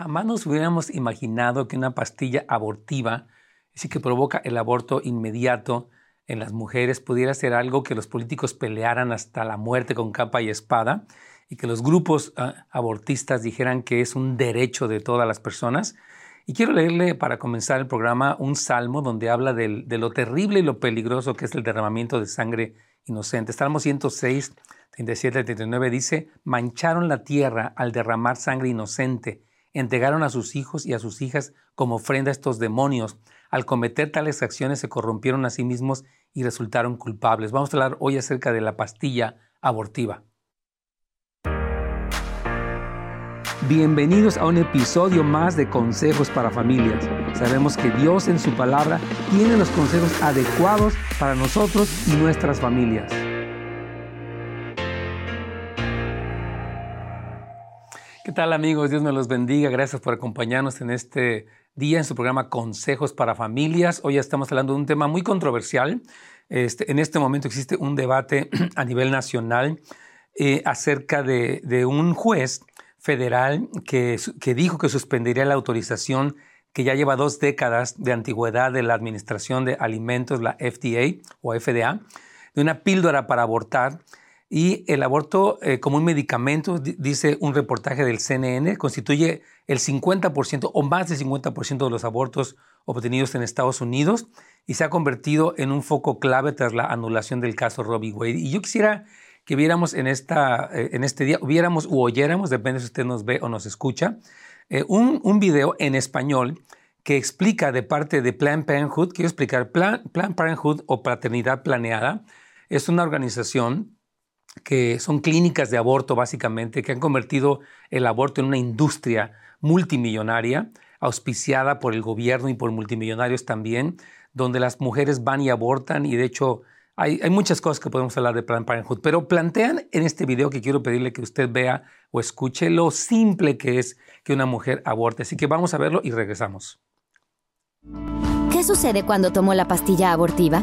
jamás nos hubiéramos imaginado que una pastilla abortiva, sí que provoca el aborto inmediato en las mujeres, pudiera ser algo que los políticos pelearan hasta la muerte con capa y espada y que los grupos ah, abortistas dijeran que es un derecho de todas las personas. Y quiero leerle para comenzar el programa un salmo donde habla de lo terrible y lo peligroso que es el derramamiento de sangre inocente. Salmo 106, 37 39 dice, mancharon la tierra al derramar sangre inocente, entregaron a sus hijos y a sus hijas como ofrenda a estos demonios. Al cometer tales acciones se corrompieron a sí mismos y resultaron culpables. Vamos a hablar hoy acerca de la pastilla abortiva. Bienvenidos a un episodio más de Consejos para Familias. Sabemos que Dios en su palabra tiene los consejos adecuados para nosotros y nuestras familias. ¿Qué tal amigos? Dios me los bendiga. Gracias por acompañarnos en este día en su programa Consejos para Familias. Hoy estamos hablando de un tema muy controversial. Este, en este momento existe un debate a nivel nacional eh, acerca de, un juez federal que, que dijo que suspendería la autorización que ya lleva dos décadas de antigüedad de la Administración de Alimentos, la FDA o FDA, de una píldora para abortar. Y el aborto eh, como un medicamento, dice un reportaje del CNN, constituye el 50% o más del 50% de los abortos obtenidos en Estados Unidos y se ha convertido en un foco clave tras la anulación del caso Robbie Wade. Y yo quisiera que viéramos en, esta, eh, en este día, viéramos u oyéramos, depende si usted nos ve o nos escucha, eh, un, un, video en español que explica de parte de Planned Parenthood, quiero explicar, Plan, Planned Parenthood o Paternidad Planeada, es una organización que son clínicas de aborto básicamente, que han convertido el aborto en una industria multimillonaria, auspiciada por el gobierno y por multimillonarios también, donde las mujeres van y abortan y de hecho hay, muchas cosas que podemos hablar de Planned Parenthood, pero plantean en este video que quiero pedirle que usted vea o escuche lo simple que es que una mujer aborte. Así que vamos a verlo y regresamos. ¿Qué sucede cuando tomo la pastilla abortiva?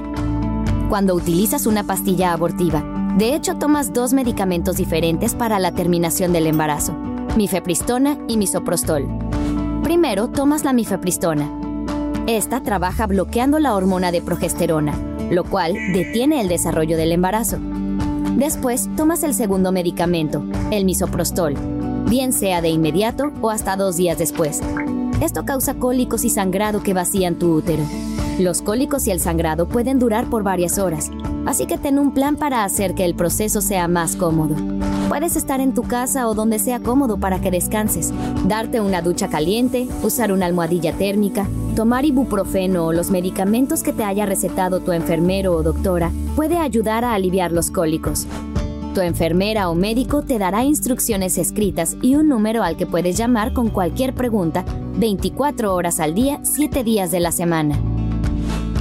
Cuando utilizas una pastilla abortiva, de hecho tomas dos medicamentos diferentes para la terminación del embarazo, mifepristona y misoprostol. Primero tomas la mifepristona. Esta trabaja bloqueando la hormona de progesterona lo cual detiene el desarrollo del embarazo. Después tomas el segundo medicamento, el misoprostol, bien sea de inmediato o hasta dos días después. Esto causa cólicos y sangrado que vacían tu útero. Los cólicos y el sangrado pueden durar por varias horas, así que ten un plan para hacer que el proceso sea más cómodo. Puedes estar en tu casa o donde sea cómodo para que descanses, darte una ducha caliente, usar una almohadilla térmica, tomar ibuprofeno o los medicamentos que te haya recetado tu enfermero o doctora puede ayudar a aliviar los cólicos. Tu enfermera o médico te dará instrucciones escritas y un número al que puedes llamar con cualquier pregunta 24 horas al día, 7 días de la semana.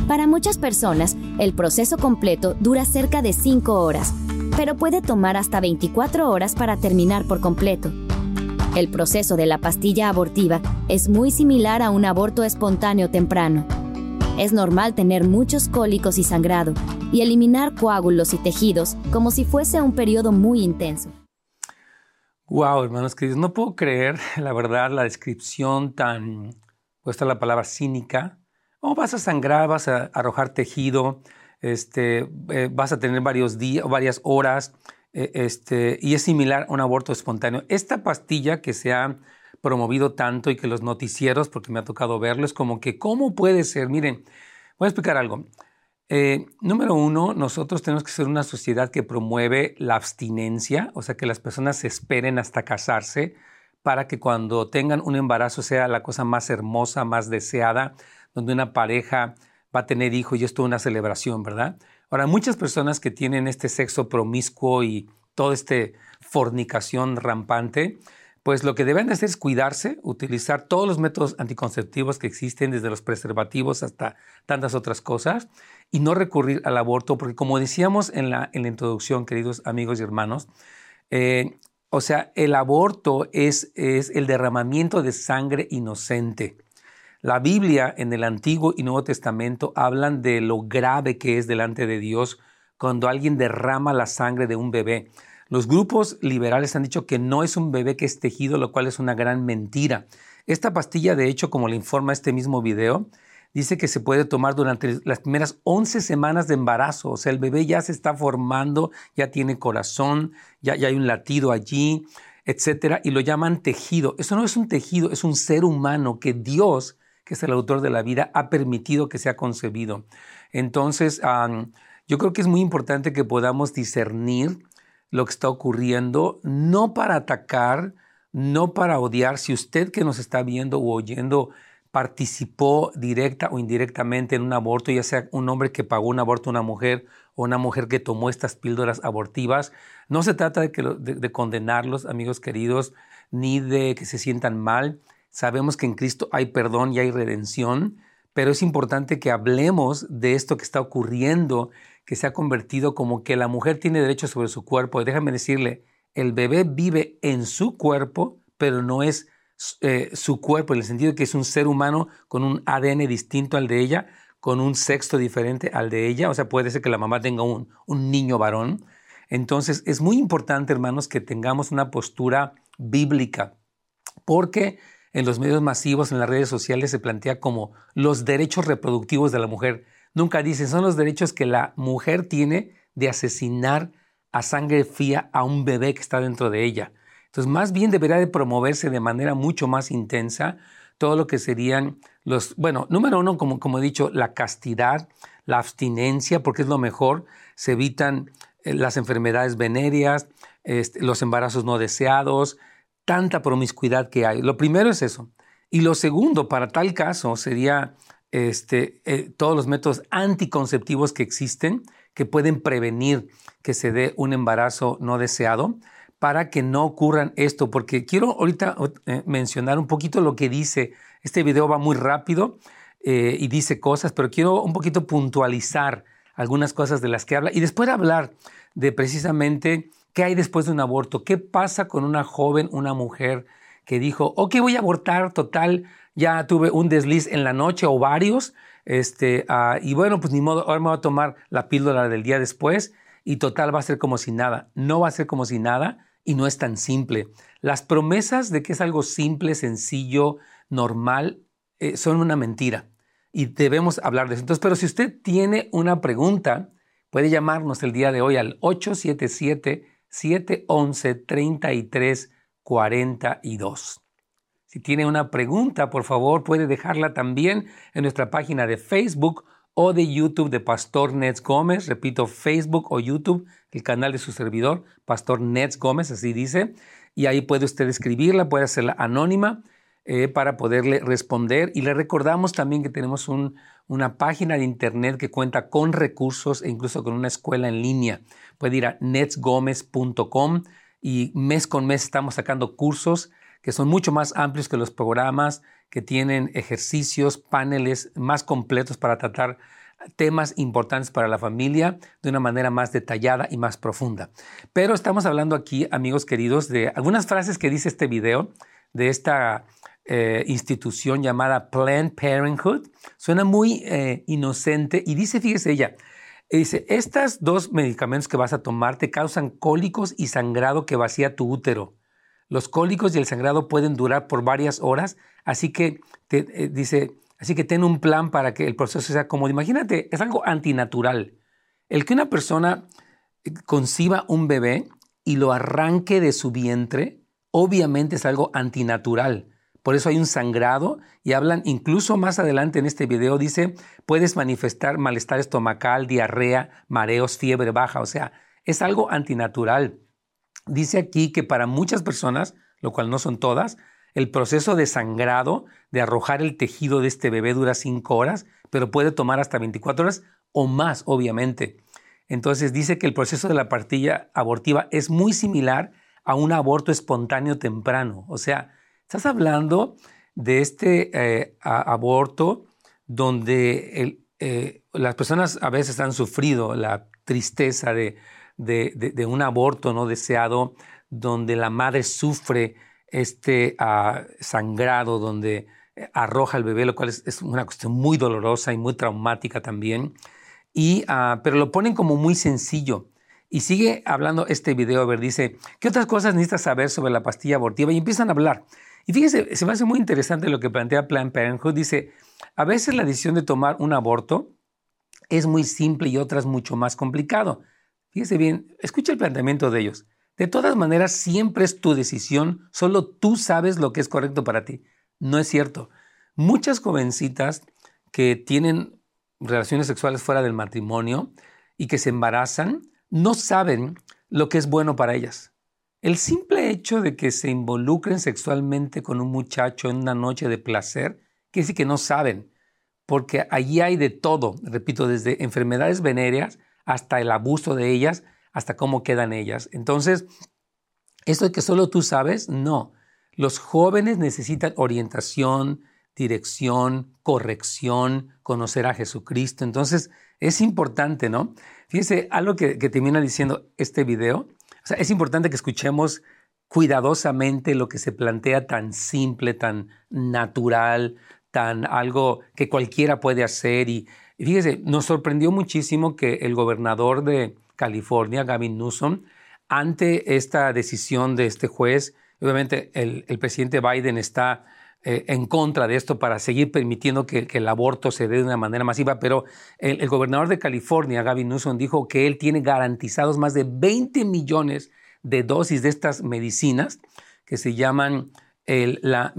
Para muchas personas, el proceso completo dura cerca de 5 horas, pero puede tomar hasta 24 horas para terminar por completo. El proceso de la pastilla abortiva es muy similar a un aborto espontáneo temprano. Es normal tener muchos cólicos y sangrado y eliminar coágulos y tejidos como si fuese un periodo muy intenso. Wow, hermanos queridos, no puedo creer, la verdad, la descripción tan, puesta la palabra cínica, o vas a sangrar, vas a arrojar tejido, este, eh, vas a tener varios días, varias horas, eh, este, y es similar a un aborto espontáneo. Esta pastilla que se ha promovido tanto y que los noticieros, porque me ha tocado verlo, es como que, ¿cómo puede ser? Miren, voy a explicar algo. Eh, número uno, nosotros tenemos que ser una sociedad que promueve la abstinencia, o sea, que las personas se esperen hasta casarse para que cuando tengan un embarazo sea la cosa más hermosa, más deseada, donde una pareja va a tener hijos y es una celebración, ¿verdad? Ahora, muchas personas que tienen este sexo promiscuo y toda esta fornicación rampante, pues lo que deben hacer es cuidarse, utilizar todos los métodos anticonceptivos que existen, desde los preservativos hasta tantas otras cosas, y no recurrir al aborto, porque como decíamos en la, en la introducción, queridos amigos y hermanos, eh, o sea, el aborto es, es el derramamiento de sangre inocente. La Biblia en el Antiguo y Nuevo Testamento hablan de lo grave que es delante de Dios cuando alguien derrama la sangre de un bebé. Los grupos liberales han dicho que no es un bebé que es tejido, lo cual es una gran mentira. Esta pastilla, de hecho, como le informa este mismo video, dice que se puede tomar durante las primeras 11 semanas de embarazo. O sea, el bebé ya se está formando, ya tiene corazón, ya, ya hay un latido allí, etcétera, y lo llaman tejido. Eso no es un tejido, es un ser humano que Dios, que es el autor de la vida, ha permitido que sea concebido. Entonces, yo creo que es muy importante que podamos discernir lo que está ocurriendo, no para atacar, no para odiar. Si usted que nos está viendo o oyendo participó directa o indirectamente en un aborto, ya sea un hombre que pagó un aborto a una mujer o una mujer que tomó estas píldoras abortivas, no se trata de, que de condenarlos, amigos queridos, ni de que se sientan mal. Sabemos que en Cristo hay perdón y hay redención, pero es importante que hablemos de esto que está ocurriendo, que se ha convertido como que la mujer tiene derecho sobre su cuerpo. déjame decirle, el bebé vive en su cuerpo, pero no es eh, su cuerpo, en el sentido de que es un ser humano con un ADN distinto al de ella, con un sexo diferente al de ella. O sea, puede ser que la mamá tenga un, un niño varón. Entonces, es muy importante, hermanos, que tengamos una postura bíblica, porque en los medios masivos, en las redes sociales, se plantea como los derechos reproductivos de la mujer. Nunca dicen, son los derechos que la mujer tiene de asesinar a sangre fría a un bebé que está dentro de ella. Entonces, más bien debería de promoverse de manera mucho más intensa todo lo que serían los, bueno, número uno, como, como he dicho, la castidad, la abstinencia, porque es lo mejor, se evitan eh, las enfermedades venéreas, este, los embarazos no deseados, tanta promiscuidad que hay. Lo primero es eso. Y lo segundo, para tal caso, sería este, eh, todos los métodos anticonceptivos que existen que pueden prevenir que se dé un embarazo no deseado para que no ocurran esto, porque quiero ahorita eh, mencionar un poquito lo que dice, este video va muy rápido eh, y dice cosas, pero quiero un poquito puntualizar algunas cosas de las que habla y después hablar de precisamente qué hay después de un aborto, qué pasa con una joven, una mujer que dijo, ok, voy a abortar, total, ya tuve un desliz en la noche o varios, este, ah, y bueno, pues ni modo, ahora me voy a tomar la píldora del día después y total va a ser como si nada. No va a ser como si nada y no es tan simple. Las promesas de que es algo simple, sencillo, normal, eh, son una mentira y debemos hablar de eso. Entonces, pero si usted tiene una pregunta, puede llamarnos el día de hoy al 877-711-3342. Si tiene una pregunta, por favor, puede dejarla también en nuestra página de Facebook o de YouTube de Pastor Nets Gómez. Repito, Facebook o YouTube, el canal de su servidor, Pastor Nets Gómez, así dice. Y ahí puede usted escribirla, puede hacerla anónima eh, para poderle responder. Y le recordamos también que tenemos una página de internet que cuenta con recursos e incluso con una escuela en línea. Puede ir a netsgomez.com y mes con mes estamos sacando cursos que son mucho más amplios que los programas, que tienen ejercicios, paneles más completos para tratar temas importantes para la familia de una manera más detallada y más profunda. Pero estamos hablando aquí, amigos queridos, de algunas frases que dice este video de esta eh, institución llamada Planned Parenthood. Suena muy eh, inocente y dice, fíjese ella, dice, estos dos medicamentos que vas a tomar te causan cólicos y sangrado que vacía tu útero. Los cólicos y el sangrado pueden durar por varias horas, así que te, eh, dice, así que ten un plan para que el proceso sea cómodo. Imagínate, es algo antinatural. El que una persona conciba un bebé y lo arranque de su vientre, obviamente es algo antinatural. Por eso hay un sangrado y hablan incluso más adelante en este video, dice, puedes manifestar malestar estomacal, diarrea, mareos, fiebre baja, o sea, es algo antinatural. Dice aquí que para muchas personas, lo cual no son todas, el proceso de sangrado, de arrojar el tejido de este bebé dura 5 horas, pero puede tomar hasta 24 horas o más, obviamente. Entonces dice que el proceso de la partilla abortiva es muy similar a un aborto espontáneo temprano. O sea, estás hablando de este eh, aborto donde eh, las personas a veces han sufrido la tristeza de de, un aborto no deseado, donde la madre sufre este ah, sangrado, donde eh, arroja al bebé, lo cual es, una cuestión muy dolorosa y muy traumática también. Y, ah, pero lo ponen como muy sencillo. Y sigue hablando este video, a ver, dice, ¿qué otras cosas necesitas saber sobre la pastilla abortiva? Y empiezan a hablar. Y fíjese, se me hace muy interesante lo que plantea Planned Parenthood. Dice, a veces la decisión de tomar un aborto es muy simple y otras mucho más complicado. Fíjese bien, escucha el planteamiento de ellos. De todas maneras, siempre es tu decisión, solo tú sabes lo que es correcto para ti. No es cierto. Muchas jovencitas que tienen relaciones sexuales fuera del matrimonio y que se embarazan, no saben lo que es bueno para ellas. El simple hecho de que se involucren sexualmente con un muchacho en una noche de placer, quiere decir que no saben, porque allí hay de todo, repito, desde enfermedades venéreas hasta el abuso de ellas, hasta cómo quedan ellas. Entonces, esto de que solo tú sabes, no. Los jóvenes necesitan orientación, dirección, corrección, conocer a Jesucristo. Entonces, es importante, ¿no? Fíjense, algo que termina diciendo este video, o sea, es importante que escuchemos cuidadosamente lo que se plantea tan simple, tan natural, tan algo que cualquiera puede hacer. Y, fíjese, nos sorprendió muchísimo que el gobernador de California, Gavin Newsom, ante esta decisión de este juez, obviamente el, el presidente Biden está eh, en contra de esto para seguir permitiendo que, el aborto se dé de una manera masiva, pero el, gobernador de California, Gavin Newsom, dijo que él tiene garantizados más de 20 millones de dosis de estas medicinas que se llaman la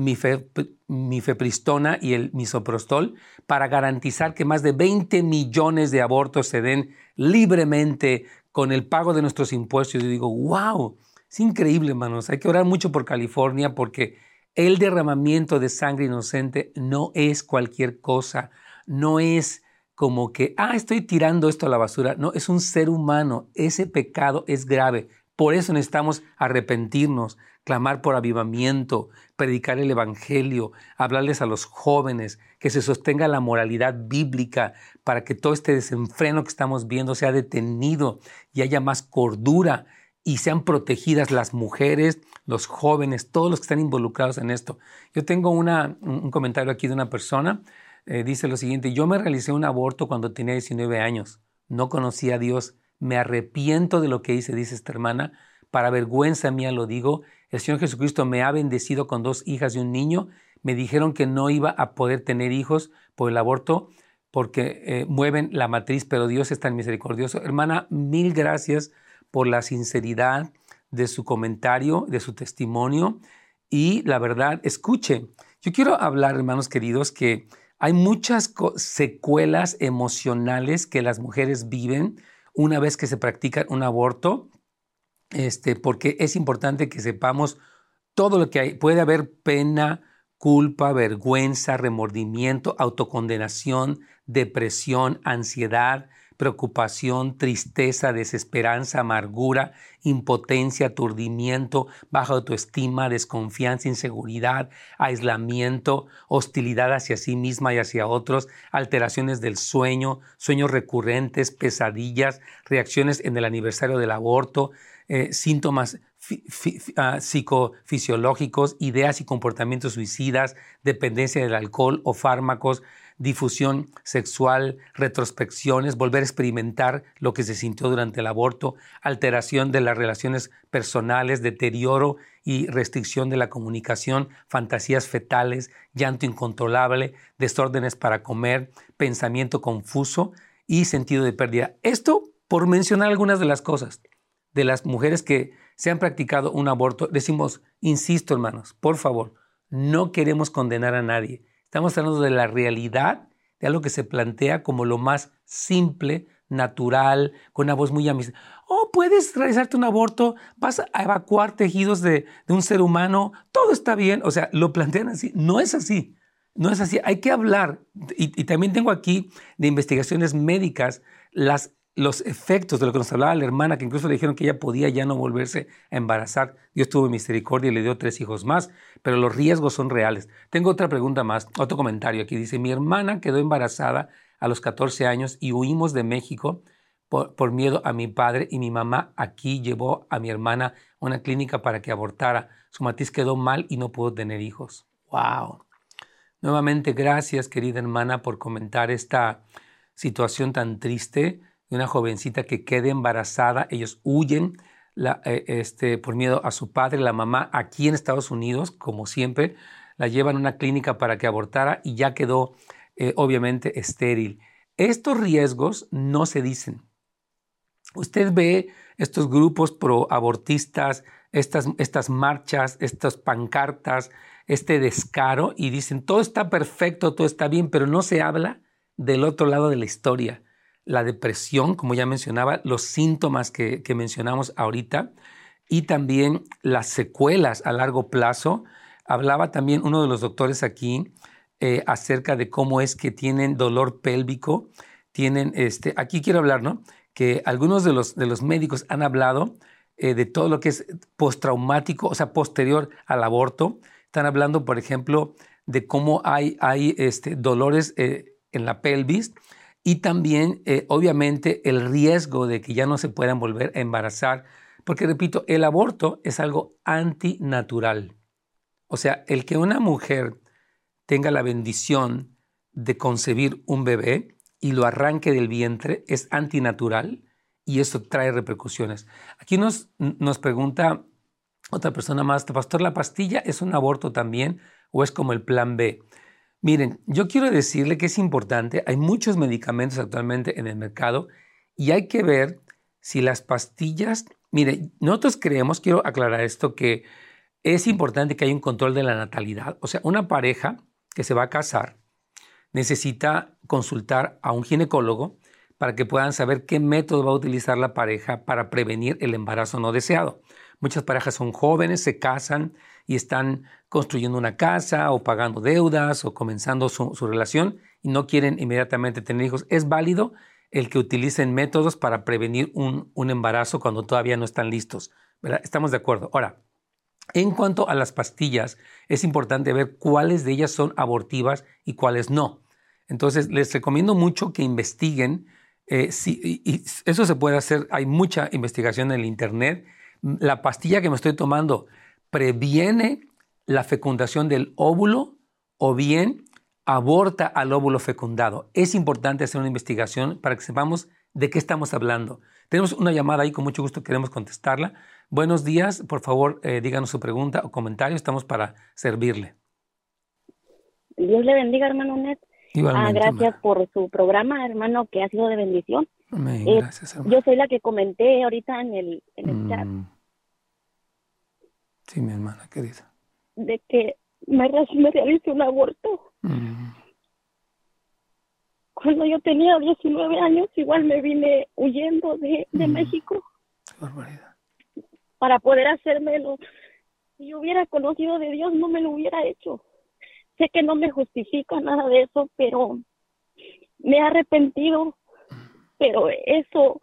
mifepristona y el misoprostol para garantizar que más de 20 millones de abortos se den libremente con el pago de nuestros impuestos. Y digo, wow, es increíble, hermanos. Hay que orar mucho por California porque el derramamiento de sangre inocente no es cualquier cosa, no es como que, ah, estoy tirando esto a la basura. No, es un ser humano. Ese pecado es grave. Por eso necesitamos arrepentirnos, clamar por avivamiento, predicar el Evangelio, hablarles a los jóvenes, que se sostenga la moralidad bíblica para que todo este desenfreno que estamos viendo sea detenido y haya más cordura y sean protegidas las mujeres, los jóvenes, todos los que están involucrados en esto. Yo tengo un comentario aquí de una persona, eh, dice lo siguiente, yo me realicé un aborto cuando tenía 19 años, no conocía a Dios, me arrepiento de lo que hice, dice esta hermana, para vergüenza mía lo digo, el Señor Jesucristo me ha bendecido con dos hijas y un niño, me dijeron que no iba a poder tener hijos por el aborto porque eh, mueven la matriz, pero Dios es tan misericordioso. Hermana, mil gracias por la sinceridad de su comentario, de su testimonio y la verdad, escuche. Yo quiero hablar, hermanos queridos, que hay muchas secuelas emocionales que las mujeres viven una vez que se practica un aborto, este, porque es importante que sepamos todo lo que hay. Puede haber pena, culpa, vergüenza, remordimiento, autocondenación, depresión, ansiedad, preocupación, tristeza, desesperanza, amargura, impotencia, aturdimiento, baja autoestima, desconfianza, inseguridad, aislamiento, hostilidad hacia sí misma y hacia otros, alteraciones del sueño, sueños recurrentes, pesadillas, reacciones en el aniversario del aborto, eh, síntomas ah, psicofisiológicos, ideas y comportamientos suicidas, dependencia del alcohol o fármacos, difusión sexual, retrospecciones, volver a experimentar lo que se sintió durante el aborto, alteración de las relaciones personales, deterioro y restricción de la comunicación, fantasías fetales, llanto incontrolable, desórdenes para comer, pensamiento confuso y sentido de pérdida. Esto por mencionar algunas de las cosas de las mujeres que se han practicado un aborto. Decimos, insisto hermanos, por favor, no queremos condenar a nadie. Estamos hablando de la realidad, de algo que se plantea como lo más simple, natural, con una voz muy amistosa. Oh, puedes realizarte un aborto, vas a evacuar tejidos de, un ser humano, todo está bien. O sea, lo plantean así. No es así. No es así. Hay que hablar. y también tengo aquí de investigaciones médicas las los efectos de lo que nos hablaba la hermana, que incluso le dijeron que ella podía ya no volverse a embarazar. Dios tuvo misericordia y le dio tres hijos más, pero los riesgos son reales. Tengo otra pregunta más, otro comentario aquí. Dice, mi hermana quedó embarazada a los 14 años y huimos de México por, por miedo a mi padre y mi mamá aquí llevó a mi hermana a una clínica para que abortara. Su matiz quedó mal y no pudo tener hijos. ¡Wow! Nuevamente, gracias, querida hermana, por comentar esta situación tan triste de una jovencita que quede embarazada, ellos huyen, eh, este, por miedo a su padre, la mamá, aquí en Estados Unidos, como siempre, la llevan a una clínica para que abortara y ya quedó eh, obviamente estéril. Estos riesgos no se dicen. Usted ve estos grupos pro-abortistas, estas, estas marchas, estas pancartas, este descaro y dicen, todo está perfecto, todo está bien, pero no se habla del otro lado de la historia. La depresión, como ya mencionaba, los síntomas que, mencionamos ahorita y también las secuelas a largo plazo. Hablaba también uno de los doctores aquí eh, acerca de cómo es que tienen dolor pélvico, tienen, este, aquí quiero hablar, ¿no? Que algunos de los, de los médicos han hablado eh, de todo lo que es postraumático, o sea, posterior al aborto. Están hablando, por ejemplo, de cómo hay, hay este, dolores eh, en la pelvis y también, eh, obviamente, el riesgo de que ya no se puedan volver a embarazar. Porque, repito, el aborto es algo antinatural. O sea, el que una mujer tenga la bendición de concebir un bebé y lo arranque del vientre es antinatural y eso trae repercusiones. Aquí nos, nos pregunta otra persona más, pastor, ¿la pastilla es un aborto también o es como el plan B? Miren, yo quiero decirle que es importante, hay muchos medicamentos actualmente en el mercado y hay que ver si las pastillas, miren, nosotros creemos, quiero aclarar esto, que es importante que haya un control de la natalidad. O sea, una pareja que se va a casar necesita consultar a un ginecólogo para que puedan saber qué método va a utilizar la pareja para prevenir el embarazo no deseado. Muchas parejas son jóvenes, se casan y están construyendo una casa o pagando deudas o comenzando su, relación y no quieren inmediatamente tener hijos. Es válido el que utilicen métodos para prevenir un, embarazo cuando todavía no están listos. Estamos de acuerdo. Ahora, en cuanto a las pastillas, es importante ver cuáles de ellas son abortivas y cuáles no. Entonces, les recomiendo mucho que investiguen eh, y eso se puede hacer, hay mucha investigación en el Internet. La pastilla que me estoy tomando previene la fecundación del óvulo o bien aborta al óvulo fecundado. Es importante hacer una investigación para que sepamos de qué estamos hablando. Tenemos una llamada ahí, con mucho gusto queremos contestarla. Buenos días, por favor, eh, díganos su pregunta o comentario, estamos para servirle. Dios le bendiga, hermano Net. Ah, gracias por su programa, hermano, que ha sido de bendición. Eh, yo soy la que comenté ahorita en el, chat. Mm. Sí, mi hermana querida. De que me, me realicé un aborto. Mm. Cuando yo tenía 19 años, igual me vine huyendo de, de mm. México. barbaridad. Para poder hacérmelo. Si yo hubiera conocido de Dios, no me lo hubiera hecho sé que no me justifica nada de eso, pero me he arrepentido, pero eso,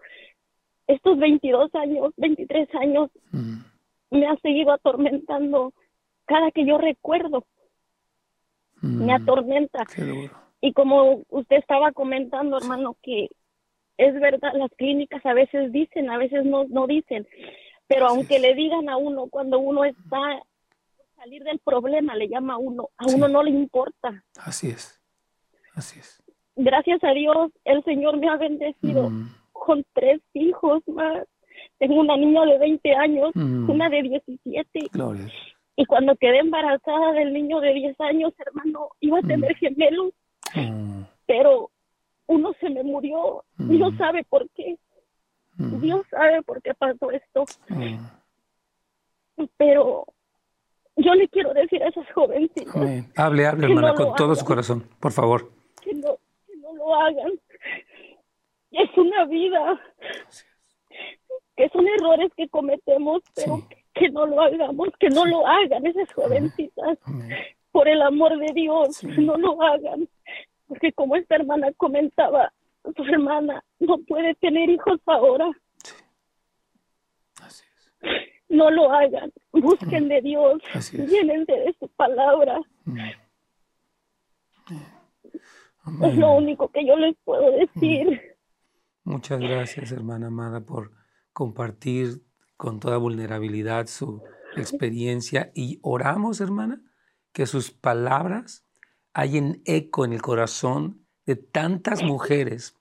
estos 22 años, 23 años, mm. Me ha seguido atormentando cada que yo recuerdo. Me mm. atormenta. Y como usted estaba comentando, hermano, que es verdad, las clínicas a veces dicen, a veces no, no dicen, pero aunque le digan a uno cuando uno está salir del problema, le llama a uno, a uno no le importa. Así es, así es. Gracias a Dios, el Señor me ha bendecido mm. con tres hijos más. Tengo una niña de 20 años, mm. una de 17. Gloria. Y cuando quedé embarazada del niño de 10 años, hermano, iba a mm. tener gemelos. Pero uno se me murió. Dios sabe por qué. Dios sabe por qué pasó esto. Pero yo le quiero decir a esas jovencitas. Hable, hable, hermana, con todo su corazón, por favor. Que no, que no lo hagan. Es una vida. Que son errores que cometemos, pero que, no lo hagamos, que no lo hagan esas jovencitas. Por el amor de Dios, no lo hagan. Porque como esta hermana comentaba, su hermana no puede tener hijos ahora. Así es. No lo hagan, busquen de Dios, llénense de su palabra. Es lo único que yo les puedo decir. Muchas gracias, hermana amada, por compartir con toda vulnerabilidad su experiencia y oramos, hermana, que sus palabras hayan eco en el corazón de tantas mujeres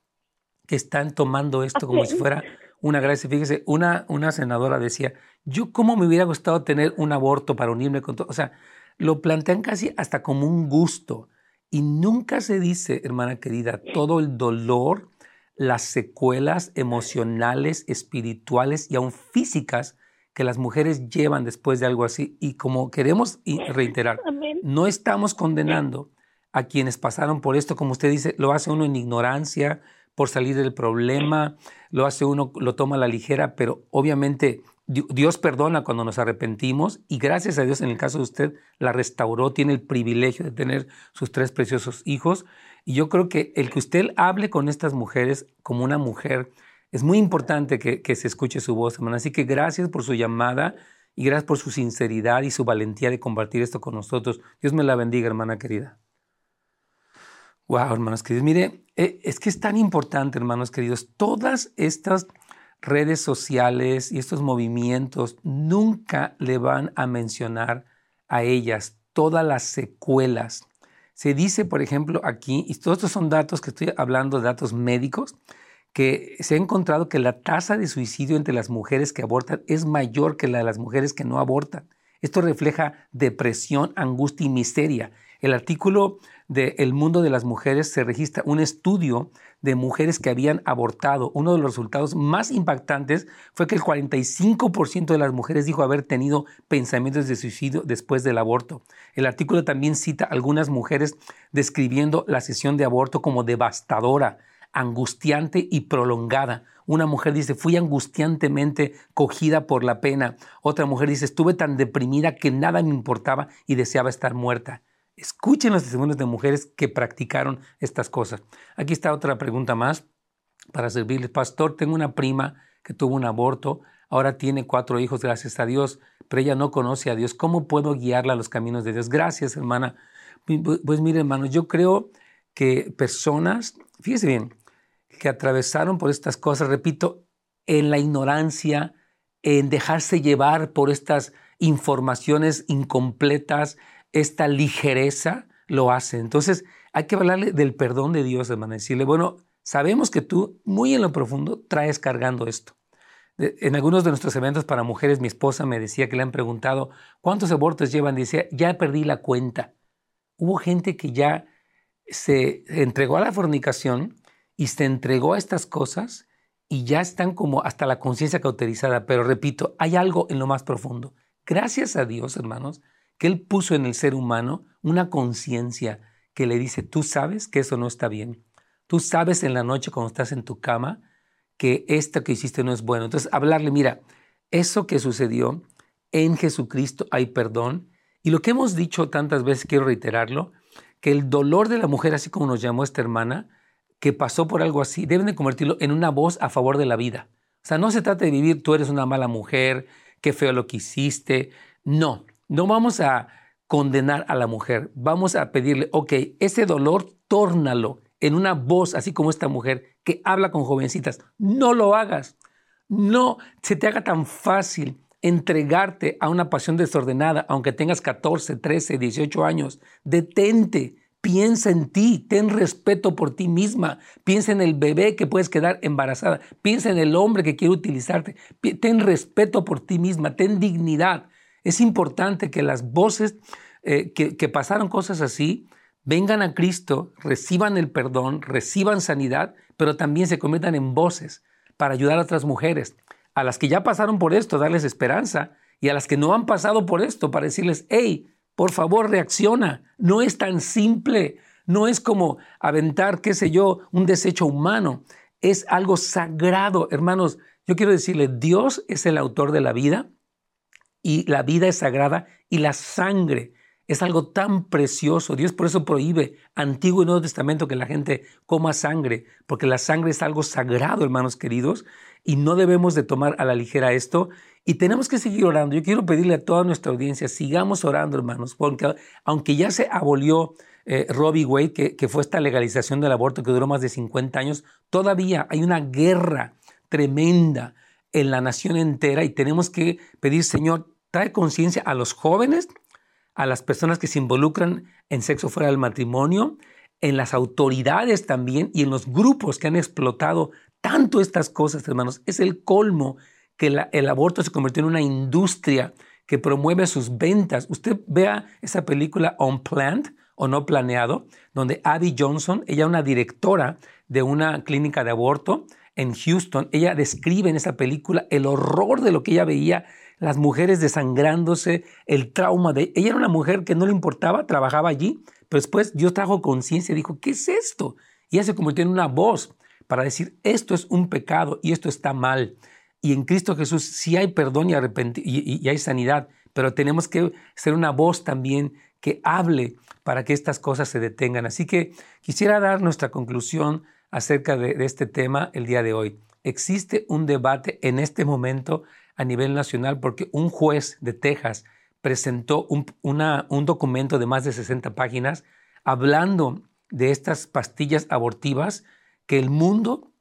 que están tomando esto como si fuera una gracia. Fíjese, una, una senadora decía, yo cómo me hubiera gustado tener un aborto para unirme con todo. O sea, lo plantean casi hasta como un gusto. Y nunca se dice, hermana querida, todo el dolor, las secuelas emocionales, espirituales y aún físicas que las mujeres llevan después de algo así. Y como queremos reiterar, no estamos condenando a quienes pasaron por esto, como usted dice, lo hace uno en ignorancia, por salir del problema, lo hace uno, lo toma a la ligera, pero obviamente Dios perdona cuando nos arrepentimos y gracias a Dios en el caso de usted la restauró, tiene el privilegio de tener sus tres preciosos hijos y yo creo que el que usted hable con estas mujeres como una mujer, es muy importante que, se escuche su voz, hermana. Así que gracias por su llamada y gracias por su sinceridad y su valentía de compartir esto con nosotros. Dios me la bendiga, hermana querida. Wow, hermanos queridos. Mire, eh, es que es tan importante, hermanos queridos, todas estas redes sociales y estos movimientos nunca le van a mencionar a ellas todas las secuelas. Se dice, por ejemplo, aquí, y todos estos son datos que estoy hablando, datos médicos, que se ha encontrado que la tasa de suicidio entre las mujeres que abortan es mayor que la de las mujeres que no abortan. Esto refleja depresión, angustia y miseria. El artículo de El Mundo de las Mujeres se registra un estudio de mujeres que habían abortado. Uno de los resultados más impactantes fue que el 45% de las mujeres dijo haber tenido pensamientos de suicidio después del aborto. El artículo también cita algunas mujeres describiendo la sesión de aborto como devastadora, angustiante y prolongada. Una mujer dice, fui angustiantemente cogida por la pena. Otra mujer dice, estuve tan deprimida que nada me importaba y deseaba estar muerta. Escuchen los testimonios de mujeres que practicaron estas cosas. Aquí está otra pregunta más para servirles. Pastor, tengo una prima que tuvo un aborto, ahora tiene cuatro hijos, gracias a Dios, pero ella no conoce a Dios. ¿Cómo puedo guiarla a los caminos de Dios? Gracias, hermana. Pues mire, hermano, yo creo que personas, fíjese bien, que atravesaron por estas cosas, repito, en la ignorancia, en dejarse llevar por estas informaciones incompletas, esta ligereza lo hace. Entonces hay que hablarle del perdón de Dios, hermano, decirle, bueno, sabemos que tú muy en lo profundo traes cargando esto. En algunos de nuestros eventos para mujeres, mi esposa me decía que le han preguntado, ¿cuántos abortos llevan? Decía, ya perdí la cuenta. Hubo gente que ya se entregó a la fornicación y se entregó a estas cosas y ya están como hasta la conciencia cauterizada. Pero repito, hay algo en lo más profundo. Gracias a Dios, hermanos, que Él puso en el ser humano una conciencia que le dice, tú sabes que eso no está bien. Tú sabes en la noche cuando estás en tu cama que esto que hiciste no es bueno. Entonces, hablarle, mira, eso que sucedió en Jesucristo hay perdón. Y lo que hemos dicho tantas veces, quiero reiterarlo, que el dolor de la mujer, así como nos llamó esta hermana, que pasó por algo así, deben de convertirlo en una voz a favor de la vida. O sea, no se trata de vivir, tú eres una mala mujer, qué feo lo que hiciste. No, no vamos a condenar a la mujer, vamos a pedirle, ok, ese dolor, tórnalo en una voz así como esta mujer que habla con jovencitas. No lo hagas. No se te haga tan fácil entregarte a una pasión desordenada, aunque tengas 14, 13, 18 años. Detente, piensa en ti, ten respeto por ti misma, piensa en el bebé que puedes quedar embarazada, piensa en el hombre que quiere utilizarte, ten respeto por ti misma, ten dignidad. Es importante que las voces eh, que, pasaron cosas así vengan a Cristo, reciban el perdón, reciban sanidad, pero también se conviertan en voces para ayudar a otras mujeres, a las que ya pasaron por esto, darles esperanza, y a las que no han pasado por esto, para decirles, hey, por favor, reacciona, no es tan simple, no es como aventar, qué sé yo, un desecho humano, es algo sagrado. Hermanos, yo quiero decirle, Dios es el autor de la vida, y la vida es sagrada y la sangre es algo tan precioso. Dios por eso prohíbe Antiguo y Nuevo Testamento que la gente coma sangre, porque la sangre es algo sagrado, hermanos queridos, y no debemos de tomar a la ligera esto. Y tenemos que seguir orando. Yo quiero pedirle a toda nuestra audiencia, sigamos orando, hermanos, porque aunque ya se abolió eh, Robbie Wade, que, que fue esta legalización del aborto que duró más de 50 años, todavía hay una guerra tremenda en la nación entera y tenemos que pedir, Señor, trae conciencia a los jóvenes, a las personas que se involucran en sexo fuera del matrimonio, en las autoridades también y en los grupos que han explotado tanto estas cosas, hermanos. Es el colmo que el aborto se convirtió en una industria que promueve sus ventas. Usted vea esa película Unplanned o No Planeado, donde Abby Johnson, ella una directora de una clínica de aborto en Houston, ella describe en esa película el horror de lo que ella veía, las mujeres desangrándose, el trauma de... Ella era una mujer que no le importaba, trabajaba allí, pero después Dios trajo conciencia y dijo, ¿qué es esto? Y ella se convirtió en una voz para decir, esto es un pecado y esto está mal. Y en Cristo Jesús sí hay perdón y, y, hay sanidad, pero tenemos que ser una voz también que hable para que estas cosas se detengan. Así que quisiera dar nuestra conclusión acerca de, este tema el día de hoy. Existe un debate en este momento a nivel nacional porque un juez de Texas presentó un, un documento de más de 60 páginas hablando de estas pastillas abortivas que el mundo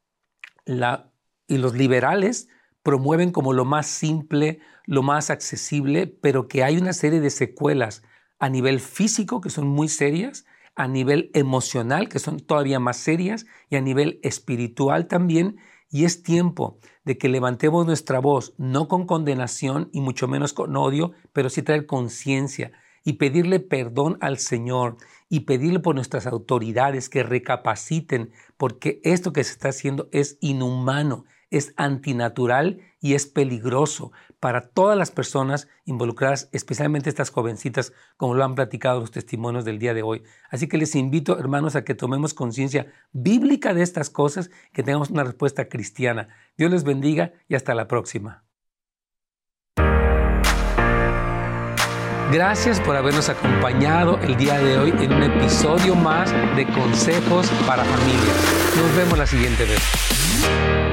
la, y los liberales promueven como lo más simple, lo más accesible, pero que hay una serie de secuelas a nivel físico que son muy serias, a nivel emocional que son todavía más serias y a nivel espiritual también. Y es tiempo de que levantemos nuestra voz, no con condenación y mucho menos con odio, pero sí traer conciencia y pedirle perdón al Señor y pedirle por nuestras autoridades que recapaciten, porque esto que se está haciendo es inhumano, es antinatural y es peligroso para todas las personas involucradas, especialmente estas jovencitas, como lo han platicado los testimonios del día de hoy. Así que les invito, hermanos, a que tomemos conciencia bíblica de estas cosas, que tengamos una respuesta cristiana. Dios les bendiga y hasta la próxima. Gracias por habernos acompañado el día de hoy en un episodio más de Consejos para Familias. Nos vemos la siguiente vez.